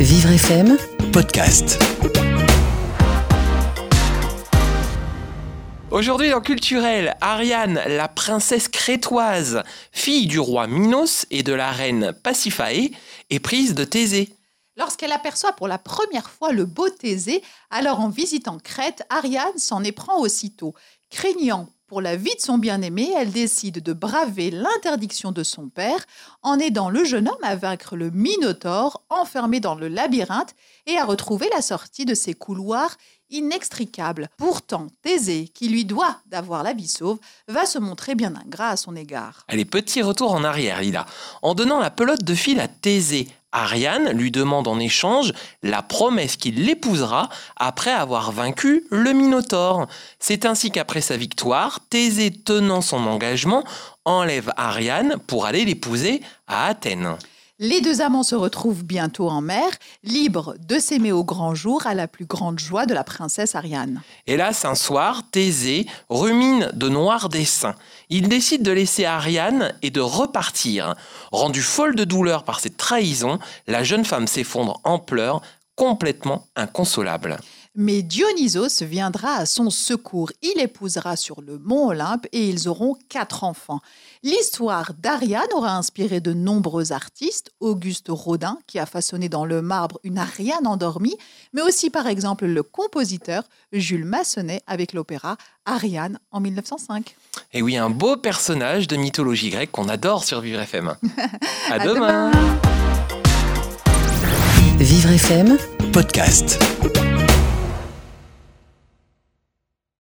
Vivre FM, podcast. Aujourd'hui dans Culturel, Ariane, la princesse crétoise, fille du roi Minos et de la reine Pasiphae, est prise de Thésée. Lorsqu'elle aperçoit pour la première fois le beau Thésée, alors en visitant Crète, Ariane s'en éprend aussitôt. Craignant pour la vie de son bien-aimé, elle décide de braver l'interdiction de son père en aidant le jeune homme à vaincre le Minotaure enfermé dans le labyrinthe et à retrouver la sortie de ces couloirs inextricables. Pourtant, Thésée, qui lui doit d'avoir la vie sauve, va se montrer bien ingrat à son égard. Allez, petit retour en arrière, Lila. En donnant la pelote de fil à Thésée, Ariane lui demande en échange la promesse qu'il l'épousera après avoir vaincu le Minotaure. C'est ainsi qu'après sa victoire, Thésée, tenant son engagement, enlève Ariane pour aller l'épouser à Athènes. Les deux amants se retrouvent bientôt en mer, libres de s'aimer au grand jour à la plus grande joie de la princesse Ariane. Hélas, un soir, Thésée rumine de noirs desseins. Il décide de laisser Ariane et de repartir. Rendue folle de douleur par cette trahison, la jeune femme s'effondre en pleurs, complètement inconsolable. Mais Dionysos viendra à son secours. Il épousera sur le mont Olympe et ils auront quatre enfants. L'histoire d'Ariane aura inspiré de nombreux artistes. Auguste Rodin, qui a façonné dans le marbre une Ariane endormie, mais aussi par exemple le compositeur Jules Massenet avec l'opéra Ariane en 1905. Et oui, un beau personnage de mythologie grecque qu'on adore sur Vivre FM. à, À demain. demain. Vivre FM, Podcast.